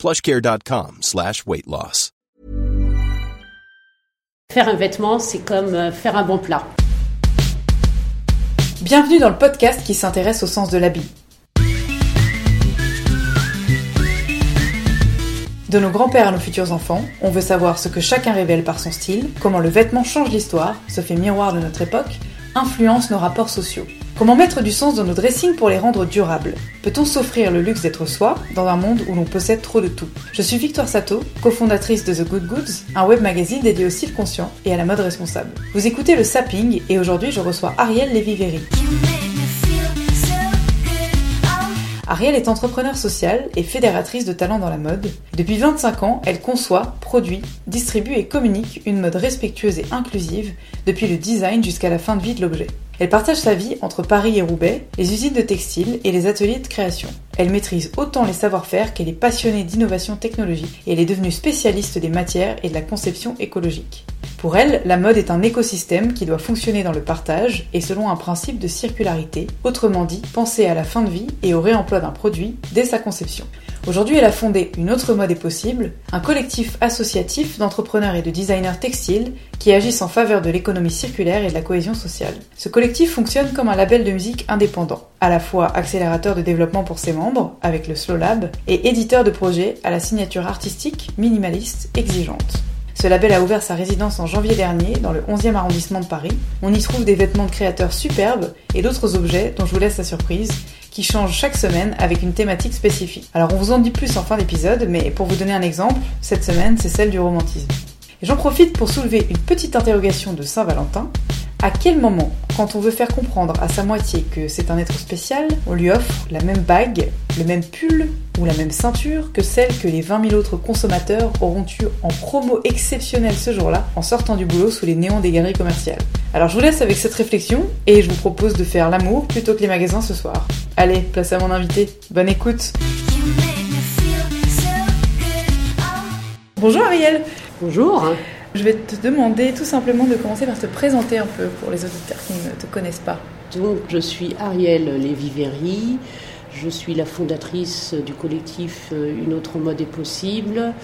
plushcare.com slash weight loss. Faire un vêtement, c'est comme euh, faire un bon plat. Bienvenue dans le podcast qui s'intéresse au sens de l'habit. De nos grands-pères à nos futurs enfants, on veut savoir ce que chacun révèle par son style, comment le vêtement change l'histoire, se fait miroir de notre époque, influence nos rapports sociaux. Comment mettre du sens dans nos dressings pour les rendre durables? Peut-on s'offrir le luxe d'être soi dans un monde où l'on possède trop de tout? Je suis Victoire Sato, cofondatrice de The Good Goods, un web magazine dédié au style conscient et à la mode responsable. Vous écoutez le Sapping et aujourd'hui je reçois Ariel Lévy-Véry. Ariel est entrepreneur social et fédératrice de talents dans la mode. Depuis 25 ans, elle conçoit, produit, distribue et communique une mode respectueuse et inclusive, depuis le design jusqu'à la fin de vie de l'objet. Elle partage sa vie entre Paris et Roubaix, les usines de textile et les ateliers de création. Elle maîtrise autant les savoir-faire qu'elle est passionnée d'innovation technologique et elle est devenue spécialiste des matières et de la conception écologique. Pour elle, la mode est un écosystème qui doit fonctionner dans le partage et selon un principe de circularité, autrement dit, penser à la fin de vie et au réemploi d'un produit dès sa conception. Aujourd'hui, elle a fondé Une autre mode est possible, un collectif associatif d'entrepreneurs et de designers textiles qui agissent en faveur de l'économie circulaire et de la cohésion sociale. Ce collectif fonctionne comme un label de musique indépendant, à la fois accélérateur de développement pour ses membres, avec le Slow Lab, et éditeur de projets à la signature artistique minimaliste exigeante. Ce label a ouvert sa résidence en janvier dernier dans le 11e arrondissement de Paris. On y trouve des vêtements de créateurs superbes et d'autres objets dont je vous laisse la surprise qui change chaque semaine avec une thématique spécifique. Alors on vous en dit plus en fin d'épisode, mais pour vous donner un exemple, cette semaine c'est celle du romantisme. J'en profite pour soulever une petite interrogation de Saint-Valentin. À quel moment, quand on veut faire comprendre à sa moitié que c'est un être spécial, on lui offre la même bague, le même pull ou la même ceinture que celle que les 20 000 autres consommateurs auront eu en promo exceptionnelle ce jour-là en sortant du boulot sous les néons des galeries commerciales? Alors je vous laisse avec cette réflexion et je vous propose de faire l'amour plutôt que les magasins ce soir. Allez, place à mon invité. Bonne écoute. Bonjour Ariel. Bonjour. Je vais te demander tout simplement de commencer par te présenter un peu pour les auditeurs qui ne te connaissent pas. Donc, je suis Ariel Lévy-Véry. Je suis la fondatrice du collectif Une autre mode est possible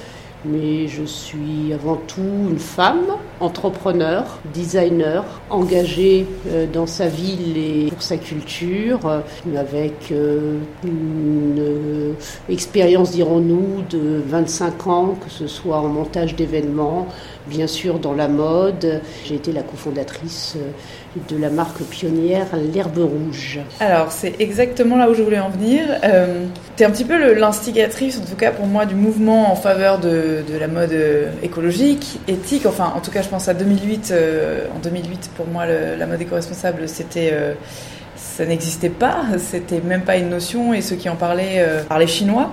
mais je suis avant tout une femme, entrepreneur, designer, engagée euh, dans sa ville et pour sa culture, euh, avec euh, une expérience, dirons-nous, de 25 ans, que ce soit en montage d'événements, bien sûr dans la mode. J'ai été la cofondatrice de la marque pionnière L'Herbe Rouge. Alors, c'est exactement là où je voulais en venir. Euh, tu es un petit peu l'instigatrice, en tout cas pour moi, du mouvement en faveur de, la mode euh, écologique, éthique. Enfin, en tout cas, je pense à 2008. Euh, en 2008, pour moi, la mode éco-responsable, c'était ça n'existait pas, c'était même pas une notion et ceux qui en parlaient euh, parlaient chinois.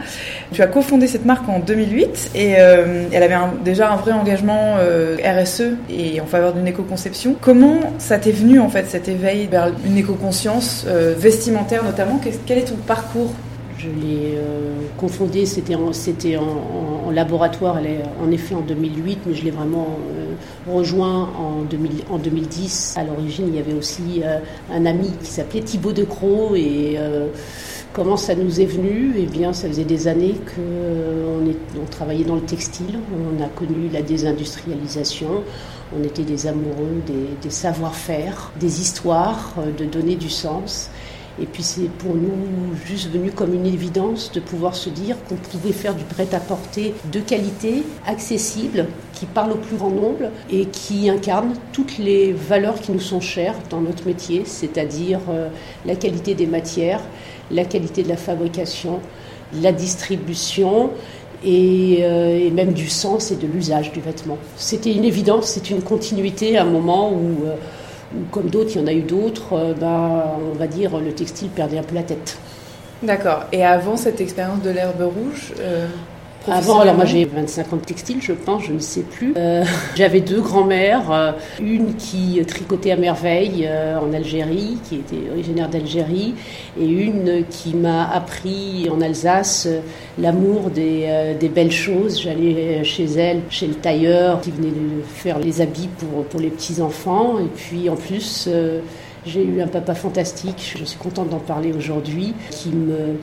Tu as cofondé cette marque en 2008 et euh, elle avait déjà un vrai engagement euh, RSE et en faveur d'une éco-conception. Comment ça t'est venu en fait cet éveil vers une éco-conscience vestimentaire notamment? Quel est ton parcours? Je l'ai confondé, c'était en, laboratoire, en effet en 2008, mais je l'ai vraiment rejoint en, 2000, en 2010. À l'origine, il y avait aussi euh, un ami qui s'appelait Thibaut Decroix et euh, comment ça nous est venu? Eh bien, ça faisait des années qu'on on travaillait dans le textile, on a connu la désindustrialisation, on était des amoureux des, savoir-faire, des histoires, euh, de donner du sens. Et puis c'est pour nous juste venu comme une évidence de pouvoir se dire qu'on pouvait faire du prêt-à-porter de qualité, accessible, qui parle au plus grand nombre et qui incarne toutes les valeurs qui nous sont chères dans notre métier, c'est-à-dire euh, la qualité des matières, la qualité de la fabrication, la distribution et, euh, même du sens et de l'usage du vêtement. C'était une évidence, c'est une continuité à un moment où... Euh, comme d'autres, il y en a eu d'autres, euh, bah, on va dire le textile perdait un peu la tête. D'accord. Et avant cette expérience de l'herbe rouge euh, Avant, alors moi j'ai 25 ans de textile, je pense, je ne sais plus. Euh, j'avais deux grands-mères, euh, une qui tricotait à merveille euh, en Algérie, qui était originaire d'Algérie, et une qui m'a appris en Alsace l'amour des, des, belles choses. J'allais chez elle, chez le tailleur, qui venait de faire les habits pour, pour les petits-enfants, et puis en plus... J'ai eu un papa fantastique, je suis contente d'en parler aujourd'hui, qui me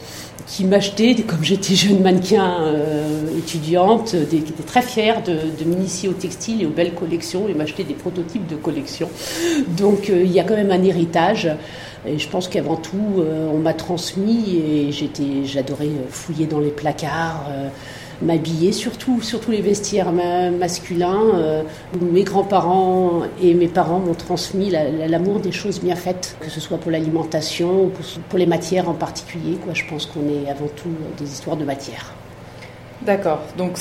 qui m'achetait, comme j'étais jeune mannequin euh, étudiante, des, qui était très fière de, de m'initier au textile et aux belles collections et m'acheter des prototypes de collections. Donc euh, il y a quand même un héritage. Et je pense qu'avant tout, euh, on m'a transmis et j'étais, j'adorais fouiller dans les placards m'habiller, surtout, surtout les vestiaires masculins. Euh, mes grands-parents et mes parents m'ont transmis l'amour des choses bien faites, que ce soit pour l'alimentation ou pour, les matières en particulier. Quoi. Je pense qu'on est avant tout des histoires de matière. D'accord. Donc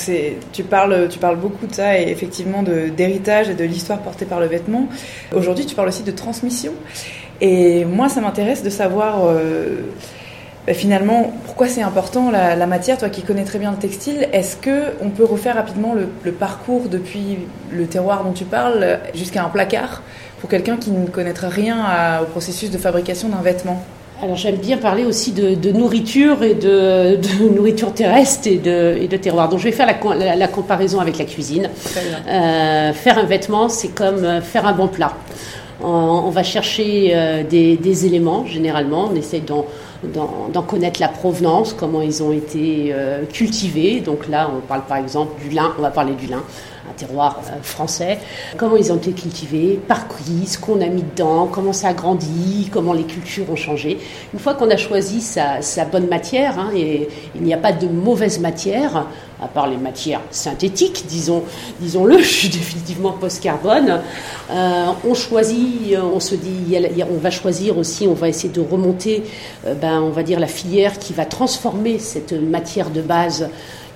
tu parles, tu parles beaucoup de ça et effectivement d'héritage et de l'histoire portée par le vêtement. Aujourd'hui, tu parles aussi de transmission. Et moi, ça m'intéresse de savoir. Euh, bah, finalement, pourquoi c'est important la, matière Toi qui connais très bien le textile, est-ce que on peut refaire rapidement le, parcours depuis le terroir dont tu parles jusqu'à un placard pour quelqu'un qui ne connaîtrait rien au processus de fabrication d'un vêtement? Alors j'aime bien parler aussi de, nourriture et de, nourriture terrestre et de, et de, terroir. Donc je vais faire la, comparaison avec la cuisine. Euh, faire un vêtement, c'est comme euh, faire un bon plat. On, va chercher euh, des, des, éléments, généralement, on essaie d'en d'en connaître la provenance, comment ils ont été euh, cultivés. Donc là, on parle par exemple du lin, on va parler du lin, un terroir euh, français. Comment ils ont été cultivés, par qui, ce qu'on a mis dedans, comment ça a grandi, comment les cultures ont changé. Une fois qu'on a choisi sa, bonne matière, hein, et il n'y a pas de mauvaise matière, à part les matières synthétiques, disons, disons-le, je suis définitivement post-carbone. Euh, on choisit, on se dit, on va choisir aussi, on va essayer de remonter, euh, ben, on va dire la filière qui va transformer cette matière de base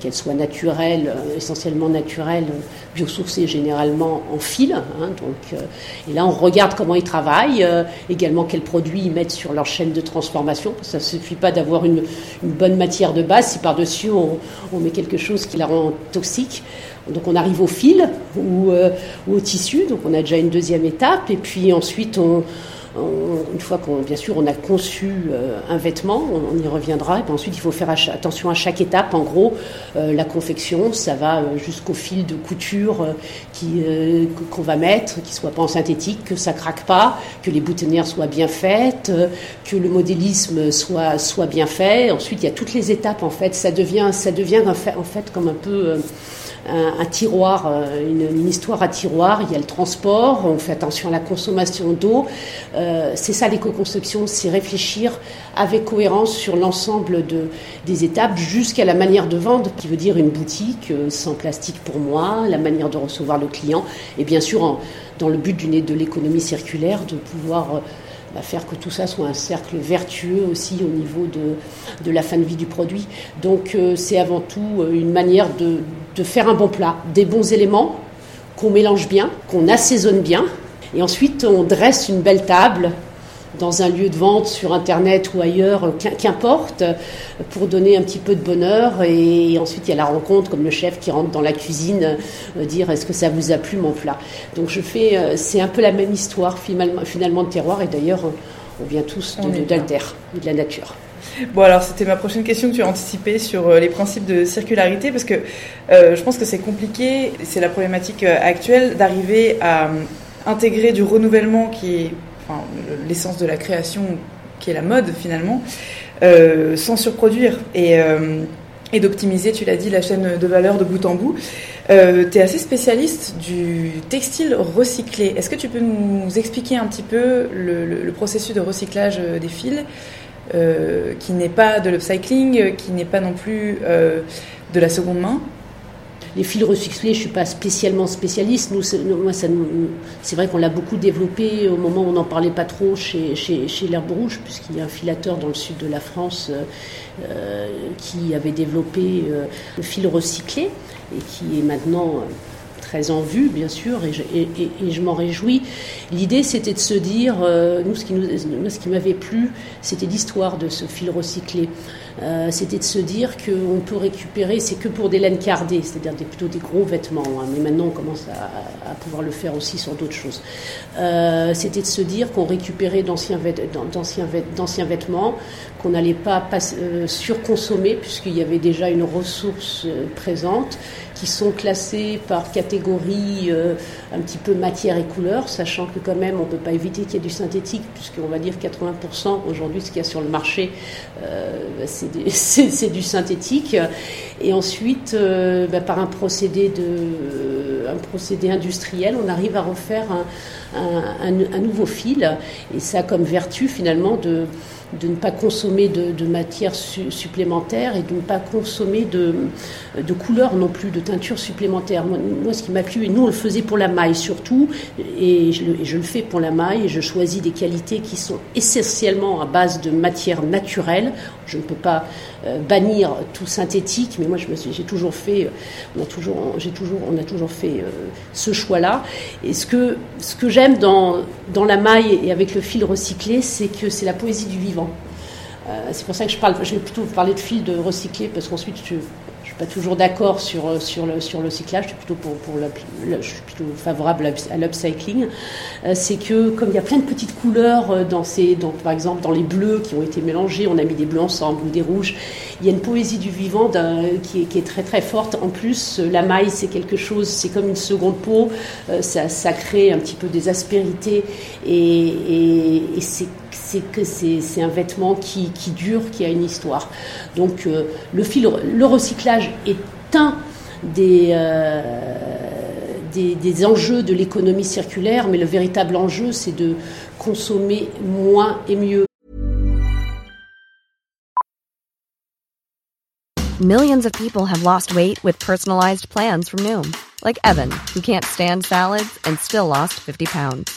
qu'elle soit naturelle, euh, essentiellement naturelle, biosourcée généralement en fil. Hein, donc, euh, et là, on regarde comment ils travaillent, euh, également quels produits ils mettent sur leur chaîne de transformation. Ça ne suffit pas d'avoir une, bonne matière de base si par-dessus on, met quelque chose qui la rend toxique. Donc on arrive au fil ou, ou au tissu, donc on a déjà une deuxième étape, et puis ensuite on, une fois qu'on, bien sûr, on a conçu euh, un vêtement, on, y reviendra. Et puis ensuite, il faut faire attention à chaque étape. En gros, euh, la confection, ça va euh, jusqu'au fil de couture qui, qu'on va mettre, qui soit pas en synthétique, que ça craque pas, que les boutonnières soient bien faites, que le modélisme soit soit bien fait. Ensuite, il y a toutes les étapes. En fait, ça devient ça devient en fait comme un peu un, tiroir, euh, une, histoire à tiroir. Il y a le transport, on fait attention à la consommation d'eau. Euh, c'est ça l'éco-conception, c'est réfléchir avec cohérence sur l'ensemble de, des étapes jusqu'à la manière de vendre, qui veut dire une boutique euh, sans plastique pour moi, la manière de recevoir le client, et bien sûr dans le but du, de l'économie circulaire, de pouvoir faire que tout ça soit un cercle vertueux aussi au niveau de, de la fin de vie du produit. Donc euh, c'est avant tout euh, une manière de, de faire un bon plat, des bons éléments qu'on mélange bien, qu'on assaisonne bien, et ensuite on dresse une belle table dans un lieu de vente sur Internet ou ailleurs, qu'importe, pour donner un petit peu de bonheur. Et ensuite, il y a la rencontre, comme le chef qui rentre dans la cuisine, euh, dire est-ce que ça vous a plu mon plat? Donc je fais, euh, c'est un peu la même histoire finalement, de terroir. Et d'ailleurs, on vient tous d'Alter, de, de la nature. Bon, alors c'était ma prochaine question que tu as anticipée sur euh, les principes de circularité, parce que je pense que c'est compliqué, c'est la problématique actuelle, d'arriver à intégrer du renouvellement qui est l'essence de la création qui est la mode finalement, euh, sans surproduire et, euh, et d'optimiser, tu l'as dit, la chaîne de valeur de bout en bout. Euh, tu es assez spécialiste du textile recyclé. Est-ce que tu peux nous expliquer un petit peu le, processus de recyclage des fils, qui n'est pas de l'upcycling, qui n'est pas non plus de la seconde main? Les fils recyclés, je suis pas spécialement spécialiste. C'est vrai qu'on l'a beaucoup développé au moment où on n'en parlait pas trop chez, chez, chez l'herbe rouge, puisqu'il y a un filateur dans le sud de la France euh, euh, qui avait développé euh, le fil recyclé et qui est maintenant très en vue, bien sûr, et je, m'en réjouis. L'idée, c'était de se dire, nous, ce qui, nous, ce qui m'avait plu, c'était l'histoire de ce fil recyclé. Euh, c'était de se dire qu'on peut récupérer, c'est que pour des laines cardées, c'est-à-dire plutôt des gros vêtements, hein, mais maintenant on commence à, pouvoir le faire aussi sur d'autres choses. Euh, c'était de se dire qu'on récupérait d'anciens vêtements, qu'on n'allait pas, euh, surconsommer, puisqu'il y avait déjà une ressource présente, qui sont classés par catégorie euh, un petit peu matière et couleur, sachant que quand même on ne peut pas éviter qu'il y ait du synthétique, puisqu'on va dire 80% aujourd'hui ce qu'il y a sur le marché, euh, c'est du synthétique. Et ensuite, euh, bah, par un procédé, de, un procédé industriel, on arrive à refaire un, un nouveau fil, et ça a comme vertu finalement de de ne pas consommer de, de matières supplémentaires et de ne pas consommer de, couleurs non plus, de teintures supplémentaires. Moi, ce qui m'a plu, et nous on le faisait pour la maille surtout, et je, le, je le fais pour la maille, et je choisis des qualités qui sont essentiellement à base de matières naturelles. Je ne peux pas euh, bannir tout synthétique, mais moi j'ai toujours fait, on a toujours, j'ai toujours, on a toujours fait euh, ce choix-là. Et ce que, ce que j'aime dans, dans la maille et avec le fil recyclé, c'est que c'est la poésie du vivant. Euh, c'est pour ça que je parle, je vais plutôt parler de fil de recyclé parce qu'ensuite je, pas toujours d'accord sur, euh, sur, le, sur le cyclage, je suis plutôt, pour, pour je suis plutôt favorable à l'upcycling. Euh, c'est que comme il y a plein de petites couleurs euh, dans ces, donc, par exemple dans les bleus qui ont été mélangés, on a mis des bleus ensemble ou des rouges, il y a une poésie du vivant qui est, qui, est, très très forte. En plus, la maille c'est quelque chose, c'est comme une seconde peau, ça, ça, crée un petit peu des aspérités et, et c'est que c'est un vêtement qui, qui, dure, qui a une histoire. Donc le fil, le recyclage est un euh, des, des, enjeux de l'économie circulaire, mais le véritable enjeu, c'est de consommer moins et mieux. Millions of people have lost weight with personalized plans from Noom, like Evan, who can't stand salads and still lost 50 pounds.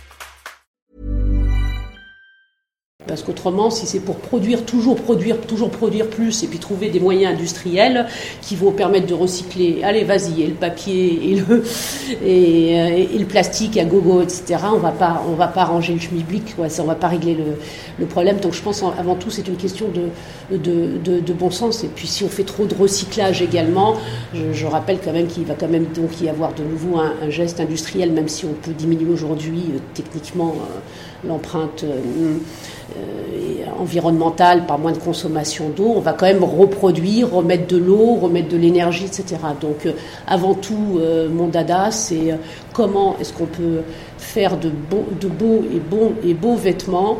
Parce qu'autrement, si c'est pour produire, toujours produire, toujours produire plus, et puis trouver des moyens industriels qui vont permettre de recycler, allez, vas-y, et le papier et le, et, et, le plastique à gogo, etc., on va pas, on va pas ranger le schmilblick, quoi, ça, on va pas régler le, le, problème. Donc je pense avant tout, c'est une question de, de, de, de, bon sens. Et puis si on fait trop de recyclage également, je, je rappelle quand même qu'il va quand même donc y avoir de nouveau un, un geste industriel, même si on peut diminuer aujourd'hui euh, techniquement. Euh, l'empreinte euh, euh, environnementale par moins de consommation d'eau, on va quand même reproduire, remettre de l'eau, remettre de l'énergie, etc. Donc euh, avant tout, mon dada, c'est comment est-ce qu'on peut faire de, beaux, et beaux vêtements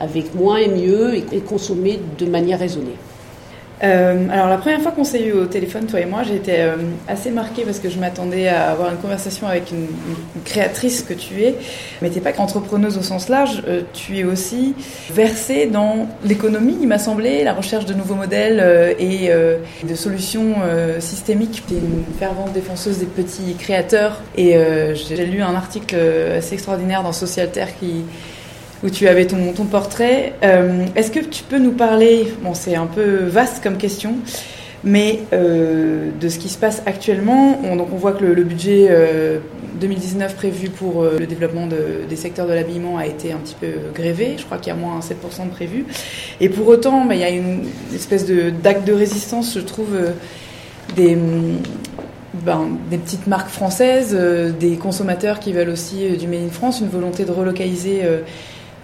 avec moins et mieux et consommer de manière raisonnée. Euh, alors la première fois qu'on s'est eu au téléphone, toi et moi, j'ai été euh, assez marquée parce que je m'attendais à avoir une conversation avec une, créatrice que tu es, mais t'es pas qu'entrepreneuse au sens large, euh, tu es aussi versée dans l'économie, il m'a semblé, la recherche de nouveaux modèles et de solutions systémiques. Tu es une fervente défenseuse des petits créateurs et j'ai lu un article assez extraordinaire dans Social Terre qui où tu avais ton, portrait. Euh, est-ce que tu peux nous parler, bon c'est un peu vaste comme question, mais euh, de ce qui se passe actuellement? On, Donc on voit que le, budget 2019 euh, prévu pour le développement de, des secteurs de l'habillement a été un petit peu grévé, je crois qu'il y a moins 7% de prévu. Et pour autant, bah, il y a une espèce d'acte de, résistance, je trouve, des... Ben, des petites marques françaises, des consommateurs qui veulent aussi du Made in France, une volonté de relocaliser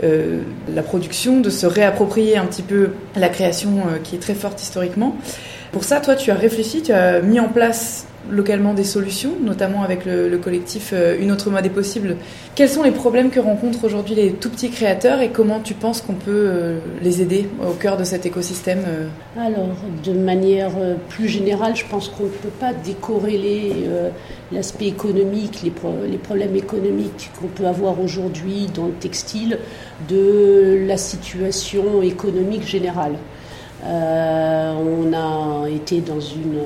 la production, de se réapproprier un petit peu la création euh, qui est très forte historiquement. Pour ça, toi, tu as réfléchi, tu as mis en place localement des solutions, notamment avec le, collectif euh, Une autre mode est possible. Quels sont les problèmes que rencontrent aujourd'hui les tout petits créateurs et comment tu penses qu'on peut les aider au cœur de cet écosystème Alors, de manière plus générale, je pense qu'on ne peut pas décorréler l'aspect économique, les, les, problèmes économiques qu'on peut avoir aujourd'hui dans le textile de la situation économique générale. on a été dans une,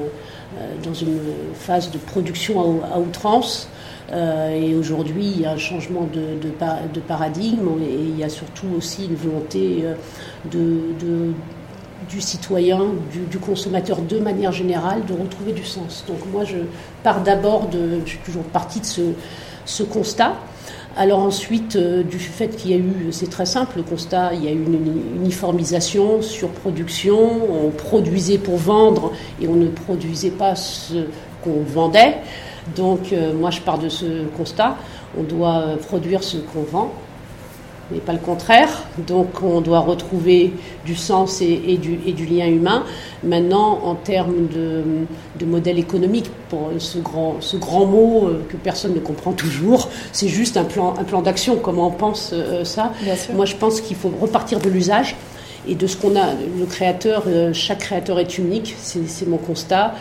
dans une phase de production à, outrance. et aujourd'hui, il y a un changement de, paradigme et il y a surtout aussi une volonté de, du citoyen, du, consommateur de manière générale, de retrouver du sens. Donc moi, je pars d'abord de, je suis toujours partie de ce constat. Alors ensuite, euh, du fait qu'il y a eu, c'est très simple, le constat, il y a eu une uniformisation sur production, on produisait pour vendre et on ne produisait pas ce qu'on vendait. Donc euh, moi je pars de ce constat, on doit produire ce qu'on vend mais pas le contraire. Donc on doit retrouver du sens et, du, et du, lien humain. Maintenant, en termes de, de, modèle économique, pour ce grand, ce grand mot euh, que personne ne comprend toujours, c'est juste un plan, un plan d'action. Comment on pense euh, ça? Moi, je pense qu'il faut repartir de l'usage et de ce qu'on a. Le créateur, euh, chaque créateur est unique, c'est mon constat.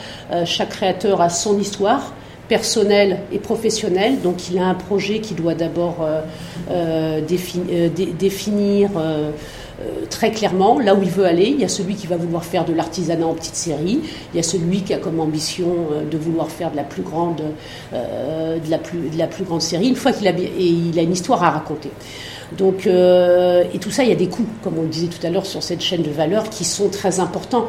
chaque créateur a son histoire personnel et professionnel. Donc il a un projet qui doit d'abord euh, euh, euh, définir très clairement là où il veut aller. Il y a celui qui va vouloir faire de l'artisanat en petite série. Il y a celui qui a comme ambition de vouloir faire de la plus grande, série. Une fois qu'il a, et il a une histoire à raconter. Donc, euh, et tout ça, il y a des coûts, comme on le disait tout à l'heure, sur cette chaîne de valeur qui sont très importants.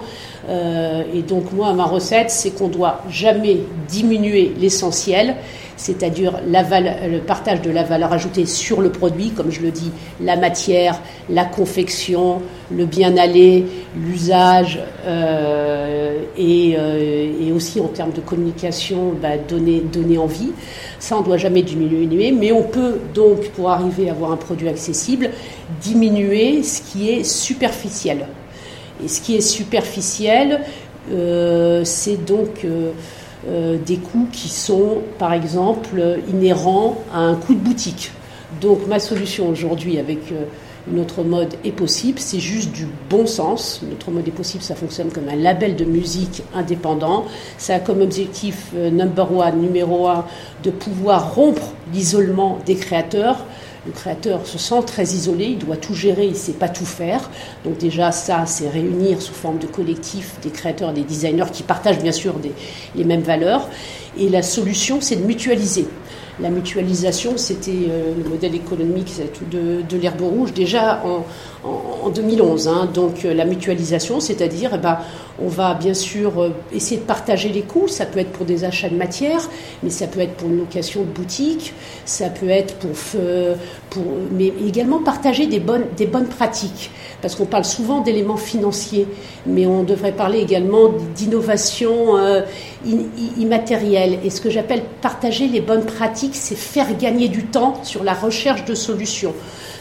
Euh, et donc, moi, ma recette, c'est qu'on doit jamais diminuer l'essentiel, c'est-à-dire le partage de la valeur ajoutée sur le produit, comme je le dis, la matière, la confection, le bien-aller, l'usage, euh, et, et, aussi en termes de communication, bah, donner, donner envie. Ça, on ne doit jamais diminuer, mais on peut donc, pour arriver à avoir un produit accessible, diminuer ce qui est superficiel. Et ce qui est superficiel, euh, c'est donc euh, euh, des coûts qui sont, par exemple, inhérents à un coût de boutique. Donc ma solution aujourd'hui avec notre mode est possible, c'est juste du bon sens. Notre mode est possible, ça fonctionne comme un label de musique indépendant. Ça a comme objectif euh, number numéro un, de pouvoir rompre l'isolement des créateurs. Le créateur se sent très isolé, il doit tout gérer, il ne sait pas tout faire. Donc déjà, ça, c'est réunir sous forme de collectif des créateurs des designers qui partagent bien sûr les mêmes valeurs. Et la solution, c'est de mutualiser. La mutualisation, c'était euh, le modèle économique de, de l'herbe rouge déjà en, en, 2011. Hein. Donc euh, la mutualisation, c'est-à-dire, eh ben, on va bien sûr euh, essayer de partager les coûts. Ça peut être pour des achats de matière, mais ça peut être pour une location de boutique, ça peut être pour, pour mais également partager des bonnes, des bonnes pratiques. Parce qu'on parle souvent d'éléments financiers, mais on devrait parler également d'innovation euh, immatérielle. Et ce que j'appelle partager les bonnes pratiques, c'est faire gagner du temps sur la recherche de solutions.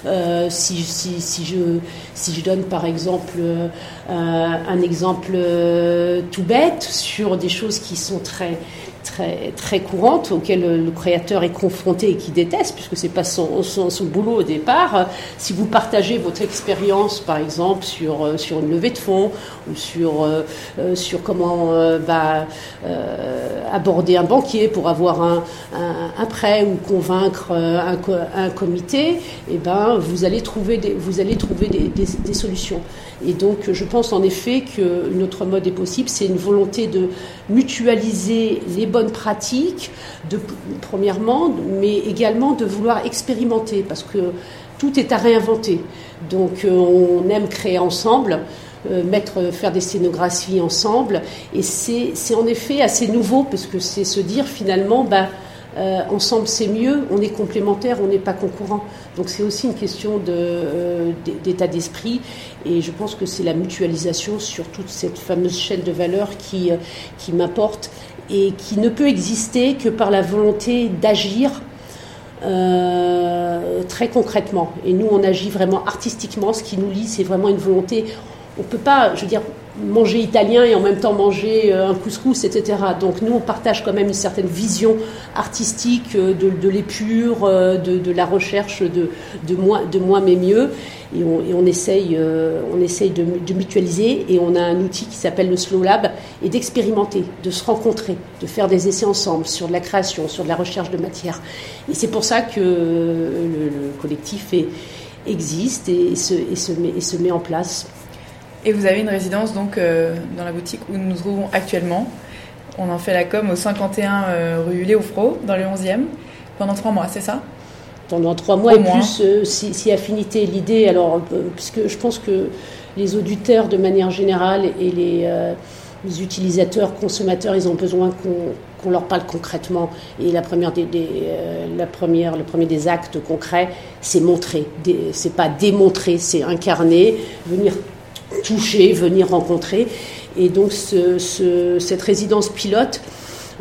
Euh, si, je donne par exemple euh, un exemple euh, tout bête sur des choses qui sont très très, très courante auquel le créateur est confronté et qui déteste, puisque c'est pas son, son, boulot au départ. Si vous partagez votre expérience, par exemple, sur, euh, sur une levée de fonds ou sur, euh, euh, sur comment bah, aborder un banquier pour avoir un, un, prêt ou convaincre un, un comité, eh ben, vous allez trouver vous allez trouver des, des solutions. Et donc, je pense en effet que notre mode est possible. C'est une volonté de mutualiser les bonnes pratiques, de, premièrement, mais également de vouloir expérimenter, parce que tout est à réinventer. Donc, euh, on aime créer ensemble. Euh, mettre, faire des scénographies ensemble. Et c'est en effet assez nouveau, parce que c'est se dire finalement, bah, euh, ensemble c'est mieux, on est complémentaires, on n'est pas concurrents. Donc c'est aussi une question euh, d'état d'esprit et je pense que c'est la mutualisation sur toute cette fameuse chaîne de valeur qui, euh, qui et qui ne peut exister que par la volonté d'agir très concrètement. Et nous, on agit vraiment artistiquement. Ce qui nous lie, c'est vraiment une volonté. On peut pas, je veux dire, manger italien et en même temps manger euh, un couscous, etc. Donc nous, on partage quand même une certaine vision artistique euh, de, l'épure, euh, de, la recherche de, de, moins, de moins mais mieux. Et on, et on essaye, on essaye de, mutualiser et on a un outil qui s'appelle le Slow Lab et d'expérimenter, de se rencontrer, de faire des essais ensemble sur de la création, sur de la recherche de matière. Et c'est pour ça que le, collectif existe et se, et, se met, et se met en place. Et vous avez une résidence donc euh, dans la boutique où nous nous trouvons actuellement. On en fait la com au 51 euh, rue Léofro, dans le 11e, pendant trois mois, c'est ça? Pendant trois mois Au et moins. plus euh, si, si affinité l'idée alors puisque je pense que les auditeurs de manière générale et les, les utilisateurs consommateurs ils ont besoin qu'on qu'on leur parle concrètement et la première des, des, euh, la première le premier des actes concrets c'est montrer c'est pas démontrer c'est incarner venir toucher venir rencontrer. Et donc ce- ce- cette résidence pilote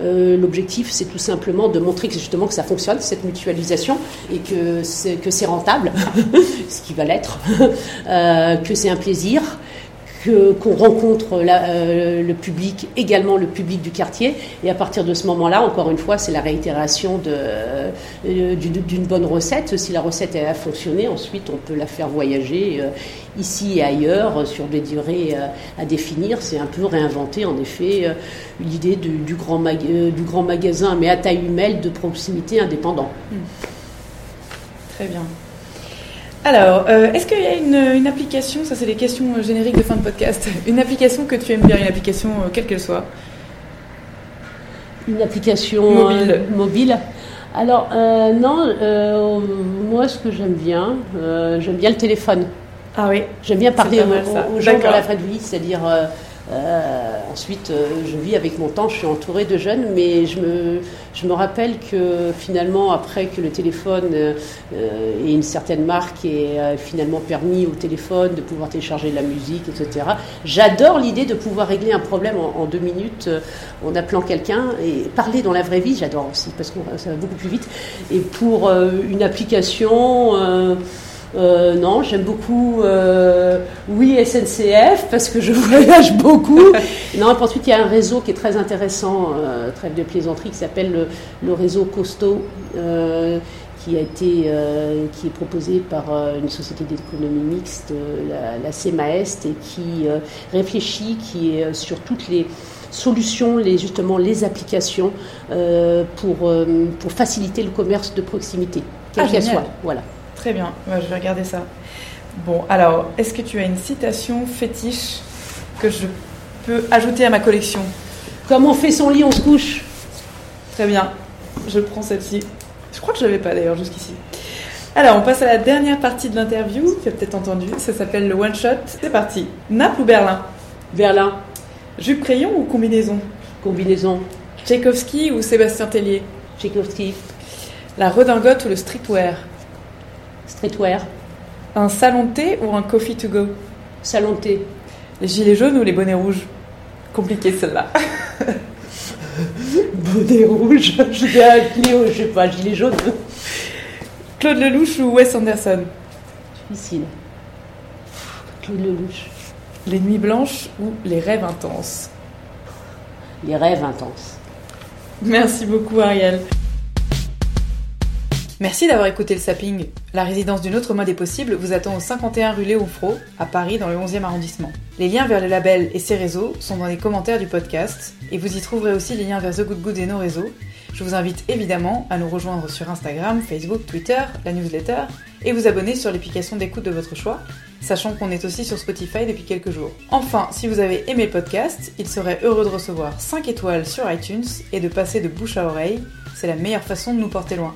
euh, L'objectif, c'est tout simplement de montrer que justement que ça fonctionne, cette mutualisation, et que c'est, que c'est rentable, ce qui va l'être, euh, que c'est un plaisir, qu'on rencontre euh, le public, également le public du quartier, et à partir de ce moment-là, encore une fois, c'est la réitération euh, d'une, bonne recette. Si la recette a fonctionné, ensuite on peut la faire voyager euh, ici et ailleurs sur des durées à définir. C'est un peu réinventer en effet l'idée du, grand magasin, mais à taille humaine, de proximité indépendant. Très bien. Alors, euh, est-ce qu'il y a une, une application, ça c'est les questions euh, génériques de fin de podcast, une application que tu aimes bien, une application euh, quelle qu'elle soit Une application Mobile. euh, mobile. Alors, non, moi ce que j'aime bien, j'aime bien le téléphone. Ah oui. J'aime bien parler mal, aux, aux gens dans la vraie vie, c'est-à-dire euh, ensuite euh, je vis avec mon temps, je suis entourée de jeunes, mais je me, je me rappelle que finalement après que le téléphone euh, euh, et une certaine marque ait euh, finalement permis au téléphone de pouvoir télécharger de la musique, etc. J'adore l'idée de pouvoir régler un problème en, en deux minutes euh, en appelant quelqu'un et parler dans la vraie vie, j'adore aussi parce que ça va beaucoup plus vite. Et pour une application. Euh, non, j'aime beaucoup, euh, oui, SNCF, parce que je voyage beaucoup. non, ensuite, il y a un réseau qui est très intéressant, euh, trêve de plaisanterie, qui s'appelle le, le réseau Costo, euh, qui a été, qui est proposé par une société d'économie mixte, la, la CEMAEST, et qui réfléchit, qui est sur toutes les solutions, les, justement les applications pour, pour faciliter le commerce de proximité, quelle Ah, qu'elle soit. Voilà. Très bien, Ouais, je vais regarder ça. Bon, alors, est-ce que tu as une citation fétiche que je peux ajouter à ma collection? Comme on fait son lit, on se couche. Très bien, je prends celle-ci. Je crois que je l'avais pas d'ailleurs jusqu'ici. Alors, on passe à la dernière partie de l'interview. Tu as peut-être entendu, ça s'appelle le one shot. C'est parti. Naples ou Berlin? Berlin, Jupe crayon ou combinaison? Combinaison, Tchaïkovski ou Sébastien Tellier? Tchaïkovski, La redingote ou le streetwear? Streetwear, Un salon de thé ou un coffee to go? Salon de thé, Les gilets jaunes ou les bonnets rouges? Compliqué celle-là. bonnet rouge, je vais appeler je sais pas, gilet jaune. Claude Lelouch ou Wes Anderson? Difficile. Claude Lelouch, Les nuits blanches ou les rêves intenses? Les rêves intenses. Merci beaucoup Ariel. Merci d'avoir écouté le Sapping. La résidence d'une autre mode est possible vous attend au 51 rue Léofro, à Paris, dans le 11e arrondissement. Les liens vers le label et ses réseaux sont dans les commentaires du podcast, et vous y trouverez aussi les liens vers The Good Good et nos réseaux. Je vous invite évidemment à nous rejoindre sur Instagram, Facebook, Twitter, la newsletter, et vous abonner sur l'application d'écoute de votre choix, sachant qu'on est aussi sur Spotify depuis quelques jours. Enfin, si vous avez aimé le podcast, il serait heureux de recevoir 5 étoiles sur iTunes et de passer de bouche à oreille c'est la meilleure façon de nous porter loin.